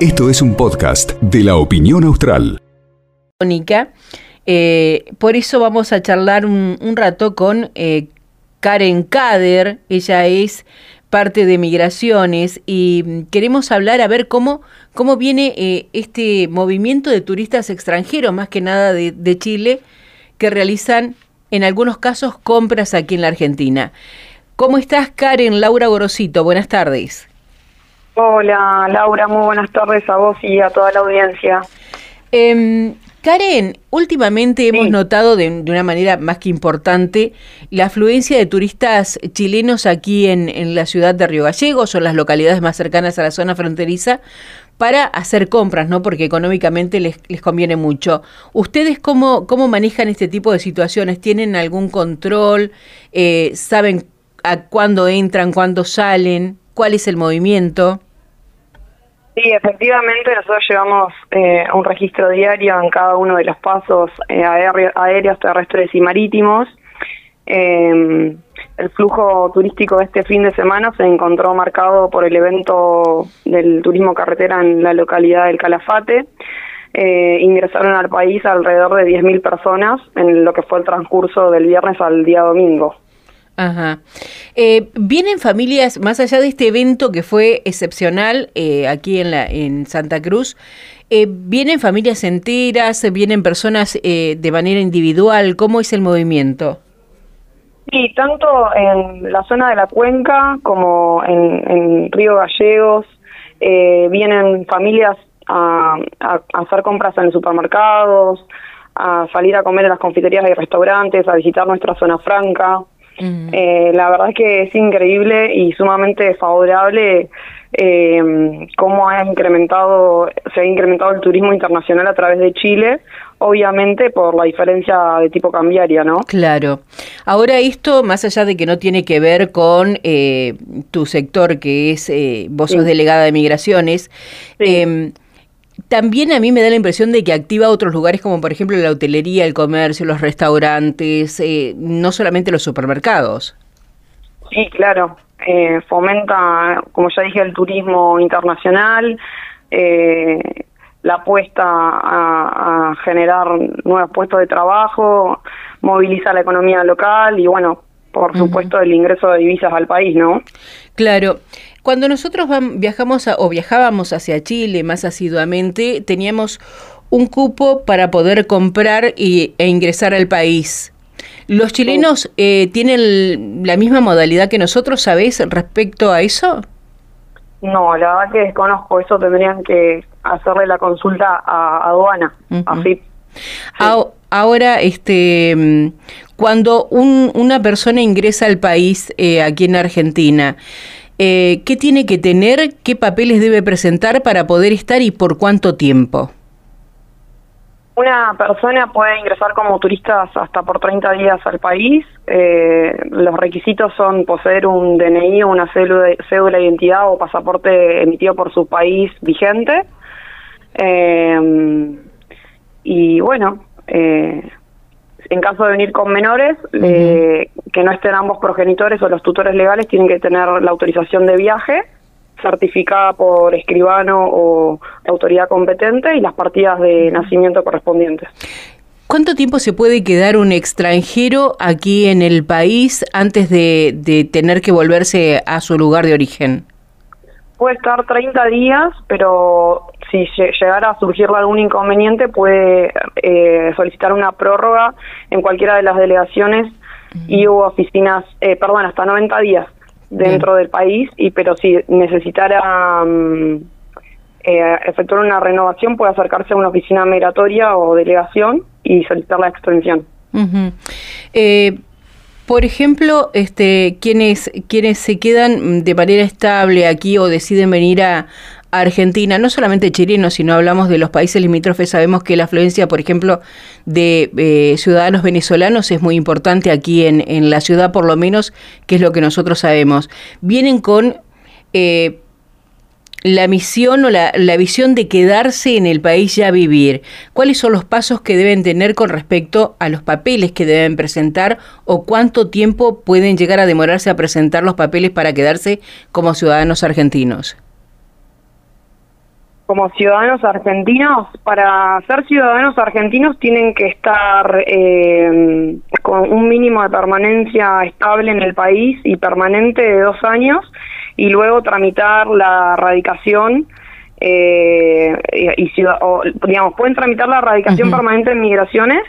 Esto es un podcast de la opinión austral. Eh, por eso vamos a charlar un, rato con eh, Karen Kader. Ella es parte de Migraciones y queremos hablar a ver cómo, cómo viene eh, este movimiento de turistas extranjeros, más que nada de Chile, que realizan en algunos casos compras aquí en la Argentina. ¿Cómo estás, Karen? Laura Gorosito, buenas tardes. Hola, Laura, muy buenas tardes a vos y a toda la audiencia. Eh, Karen, últimamente hemos notado de, una manera más que importante la afluencia de turistas chilenos aquí en, en, la ciudad de Río Gallegos o en las localidades más cercanas a la zona fronteriza para hacer compras, ¿no? Porque económicamente les, les conviene mucho. ¿Ustedes cómo, cómo manejan este tipo de situaciones? ¿Tienen algún control? Eh, ¿Saben a cuándo entran, cuándo salen? ¿Cuál es el movimiento? Sí, efectivamente nosotros llevamos eh, un registro diario en cada uno de los pasos eh, aéreos, terrestres y marítimos. Eh, el flujo turístico de este fin de semana se encontró marcado por el evento del turismo carretera en la localidad del Calafate. Eh, ingresaron al país alrededor de 10.000 personas en lo que fue el transcurso del viernes al día domingo. Ajá. Eh, ¿Vienen familias, más allá de este evento que fue excepcional eh, aquí en, la, en Santa Cruz, eh, vienen familias enteras, vienen personas eh, de manera individual? ¿Cómo es el movimiento? Sí, tanto en la zona de la cuenca como en, Río Gallegos, eh, vienen familias a, a, a hacer compras en supermercados, a salir a comer en las confiterías y restaurantes, a visitar nuestra zona franca. Eh, la verdad es que es increíble y sumamente favorable eh, cómo ha incrementado, se ha incrementado el turismo internacional a través de Chile, obviamente por la diferencia de tipo cambiaria, ¿no? Claro. Ahora esto, más allá de que no tiene que ver con eh, tu sector, que es, eh, vos sos delegada de migraciones, sí. También a mí me da la impresión de que activa otros lugares como por ejemplo la hotelería, el comercio, los restaurantes, eh, no solamente los supermercados. Sí, claro. Eh, fomenta, como ya dije, el turismo internacional, eh, la apuesta a, a, generar nuevos puestos de trabajo, moviliza la economía local y bueno, por supuesto, uh -huh. el ingreso de divisas al país, ¿no? Claro. Cuando nosotros viajamos a, o viajábamos hacia Chile más asiduamente, teníamos un cupo para poder comprar y, e ingresar al país. ¿Los chilenos eh, tienen la misma modalidad que nosotros, sabés, respecto a eso? No, la verdad que desconozco. Eso tendrían que hacerle la consulta a aduana, uh -huh. a FIP. Sí. Ahora, este, cuando un, una persona ingresa al país eh, aquí en Argentina, eh, ¿qué tiene que tener? ¿Qué papeles debe presentar para poder estar y por cuánto tiempo? Una persona puede ingresar como turista hasta por 30 días al país. Eh, los requisitos son poseer un DNI, una cédula, cédula de identidad o pasaporte emitido por su país vigente. Eh, y bueno, eh, en caso de venir con menores, uh -huh. Que no estén ambos progenitores o los tutores legales, tienen que tener la autorización de viaje certificada por escribano o autoridad competente y las partidas de nacimiento correspondientes. ¿Cuánto tiempo se puede quedar un extranjero aquí en el país antes de, de tener que volverse a su lugar de origen? Puede estar 30 días, pero si llegara a surgir algún inconveniente puede eh, solicitar una prórroga en cualquiera de las delegaciones. Y o oficinas, eh, perdón, hasta 90 días dentro Bien. del país, y pero si necesitara um, eh, efectuar una renovación puede acercarse a una oficina migratoria o delegación y solicitar la extensión. Uh -huh. Por ejemplo, este, quienes, quienes se quedan de manera estable aquí o deciden venir a Argentina, no solamente chilenos, sino hablamos de los países limítrofes, sabemos que la afluencia, por ejemplo, de eh, ciudadanos venezolanos es muy importante aquí en, en, la ciudad, por lo menos, que es lo que nosotros sabemos. Vienen con eh, la misión o la, la, visión de quedarse en el país ya vivir? ¿Cuáles son los pasos que deben tener con respecto a los papeles que deben presentar o cuánto tiempo pueden llegar a demorarse a presentar los papeles para quedarse como ciudadanos argentinos? Como ciudadanos argentinos, para ser ciudadanos argentinos tienen que estar eh, con un mínimo de permanencia estable en el país y permanente de dos años y luego tramitar la radicación eh, y, digamos pueden tramitar la radicación permanente en migraciones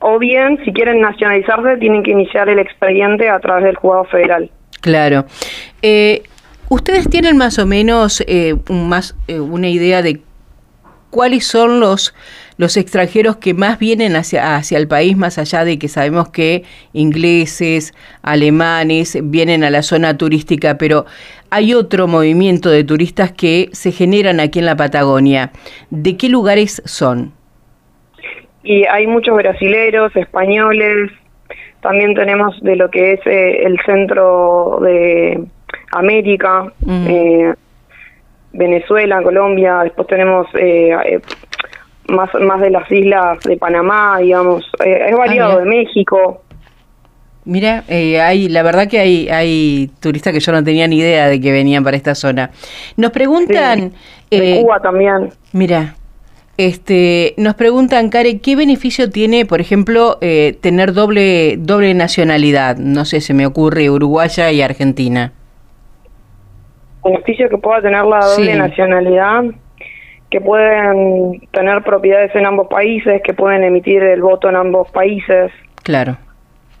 o bien si quieren nacionalizarse tienen que iniciar el expediente a través del juzgado federal. Claro. Eh, ¿Ustedes tienen más o menos eh, más, eh, una idea de cuáles son los, los extranjeros que más vienen hacia, hacia el país, más allá de que sabemos que ingleses, alemanes vienen a la zona turística, pero hay otro movimiento de turistas que se generan aquí en la Patagonia. ¿De qué lugares son? Y hay muchos brasileros, españoles, también tenemos de lo que es eh, el centro de América, eh, Venezuela, Colombia, después tenemos eh, eh, más, más de las islas de Panamá, digamos, es variado, ah, de México. Mira, hay, la verdad que hay, hay turistas que yo no tenía ni idea de que venían para esta zona. Nos preguntan... de Cuba también. Mira, este, nos preguntan, Care, ¿qué beneficio tiene, por ejemplo, tener doble, doble nacionalidad? No sé, se me ocurre uruguaya y argentina beneficio que pueda tener la doble nacionalidad, que pueden tener propiedades en ambos países, que pueden emitir el voto en ambos países. Claro.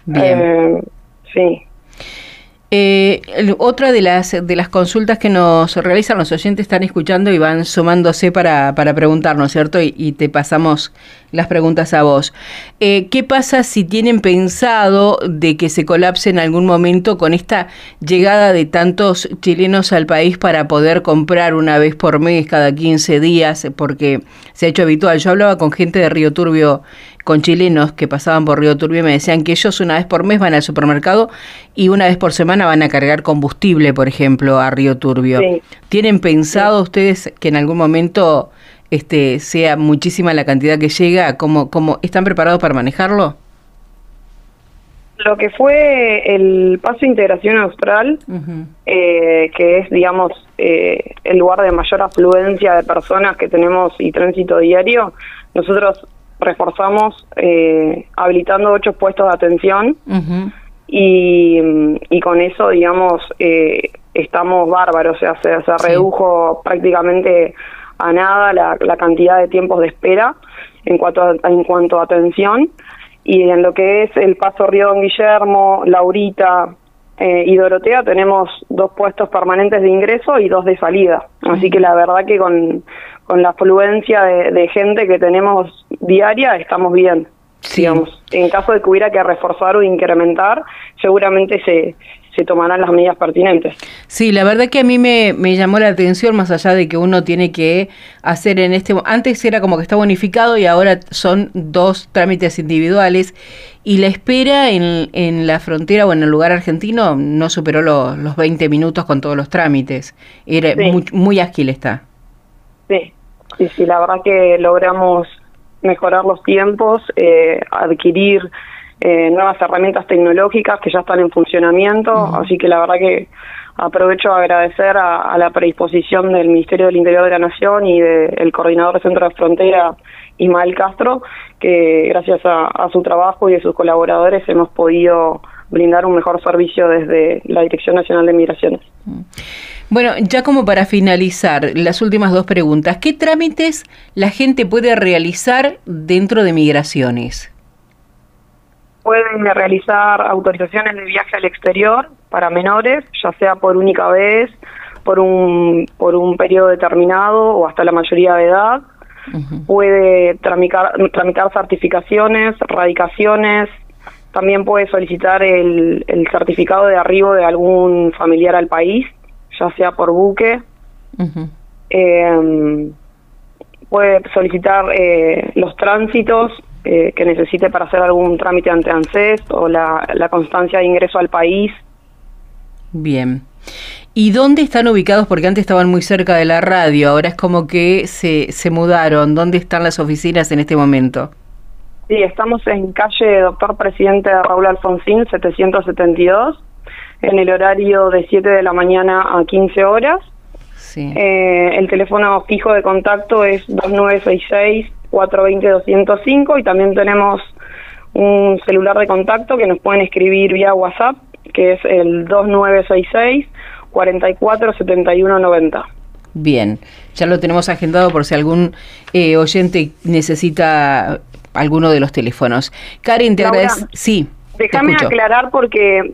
Bien. Eh, sí. Eh, otra de las, de las consultas que nos realizan los oyentes están escuchando y van sumándose para, para preguntarnos, ¿cierto? Y, te pasamos las preguntas a vos. Eh, ¿Qué pasa si tienen pensado de que se colapse en algún momento con esta llegada de tantos chilenos al país para poder comprar una vez por mes, cada 15 días? Porque se ha hecho habitual. Yo hablaba con gente de Río Turbio con chilenos que pasaban por Río Turbio me decían que ellos una vez por mes van al supermercado y una vez por semana van a cargar combustible, por ejemplo, a Río Turbio. ¿Tienen pensado ustedes que en algún momento este sea muchísima la cantidad que llega? ¿Cómo, cómo están preparados para manejarlo? Lo que fue el paso de integración austral, eh, que es, digamos, eh, el lugar de mayor afluencia de personas que tenemos y tránsito diario, nosotros reforzamos eh, habilitando ocho puestos de atención y, y, con eso, digamos, eh, estamos bárbaros, o sea, se, se redujo prácticamente a nada la, la, cantidad de tiempos de espera en cuanto a, en cuanto a atención. Y en lo que es el Paso Río Don Guillermo, Laurita eh, y Dorotea tenemos dos puestos permanentes de ingreso y dos de salida. Así que la verdad que con, con la afluencia de, gente que tenemos diaria estamos bien. Digamos, en caso de que hubiera que reforzar o incrementar, seguramente se, se tomarán las medidas pertinentes. Sí, la verdad que a mí me, me, llamó la atención, más allá de que uno tiene que hacer en este... Antes era como que está bonificado y ahora son dos trámites individuales y la espera en, en la frontera o en el lugar argentino no superó los 20 minutos con todos los trámites. Era muy, muy ágil está. Sí, sí, sí, la verdad que logramos mejorar los tiempos, eh, adquirir eh, nuevas herramientas tecnológicas que ya están en funcionamiento, así que la verdad que aprovecho a agradecer a, la predisposición del Ministerio del Interior de la Nación y del coordinador del Centro de Frontera, Ismael Castro, que gracias a, su trabajo y de sus colaboradores hemos podido brindar un mejor servicio desde la Dirección Nacional de Migraciones. Bueno, ya como para finalizar, las últimas dos preguntas. ¿Qué trámites la gente puede realizar dentro de migraciones? Pueden realizar autorizaciones de viaje al exterior para menores, ya sea por única vez, por un, por un periodo determinado o hasta la mayoría de edad. Puede tramitar, tramitar certificaciones, radicaciones, también puede solicitar el, el certificado de arribo de algún familiar al país ya sea por buque. eh, puede solicitar eh, los tránsitos eh, que necesite para hacer algún trámite ante ANSES o la, la constancia de ingreso al país. Bien. ¿Y dónde están ubicados? Porque antes estaban muy cerca de la radio, ahora es como que se, se mudaron. ¿Dónde están las oficinas en este momento? Sí, estamos en calle Doctor Presidente Raúl Alfonsín, 772, en el horario de 7 de la mañana a 15 horas. Sí. Eh, el teléfono fijo de contacto es 2966-420-205 y también tenemos un celular de contacto que nos pueden escribir vía WhatsApp, que es el 2966 44 71 90. Bien, ya lo tenemos agendado por si algún eh, oyente necesita alguno de los teléfonos. Karen, te agradezco. Sí. Déjame aclarar porque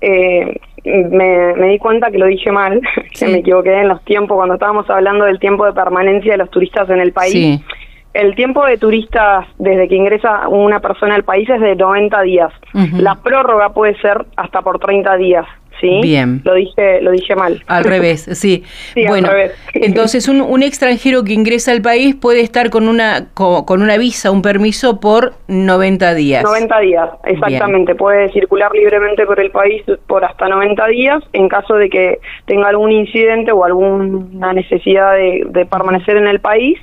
eh, me, di cuenta que lo dije mal, que me equivoqué en los tiempos cuando estábamos hablando del tiempo de permanencia de los turistas en el país. Sí. El tiempo de turistas desde que ingresa una persona al país es de 90 días. La prórroga puede ser hasta por 30 días. ¿Sí? Bien. Lo dije, lo dije mal. Al revés, sí. bueno, al revés. entonces un, un, extranjero que ingresa al país puede estar con una, con, una visa, un permiso por 90 días. 90 días, exactamente. Puede circular libremente por el país por hasta 90 días en caso de que tenga algún incidente o alguna necesidad de, de permanecer en el país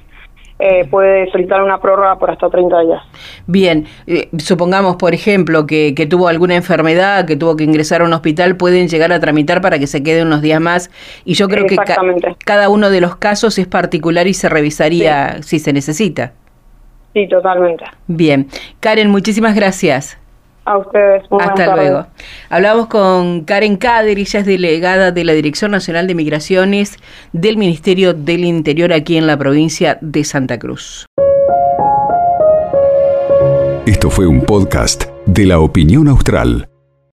eh, puede solicitar una prórroga por hasta 30 días. Bien, eh, supongamos, por ejemplo, que, que, tuvo alguna enfermedad, que tuvo que ingresar a un hospital, pueden llegar a tramitar para que se quede unos días más. Y yo creo que cada uno de los casos es particular y se revisaría si se necesita. Sí, totalmente. Bien. Karen, muchísimas gracias. A ustedes. Hasta luego. Hablamos con Karen Kader, ella es delegada de la Dirección Nacional de Migraciones del Ministerio del Interior aquí en la provincia de Santa Cruz. Esto fue un podcast de la opinión austral.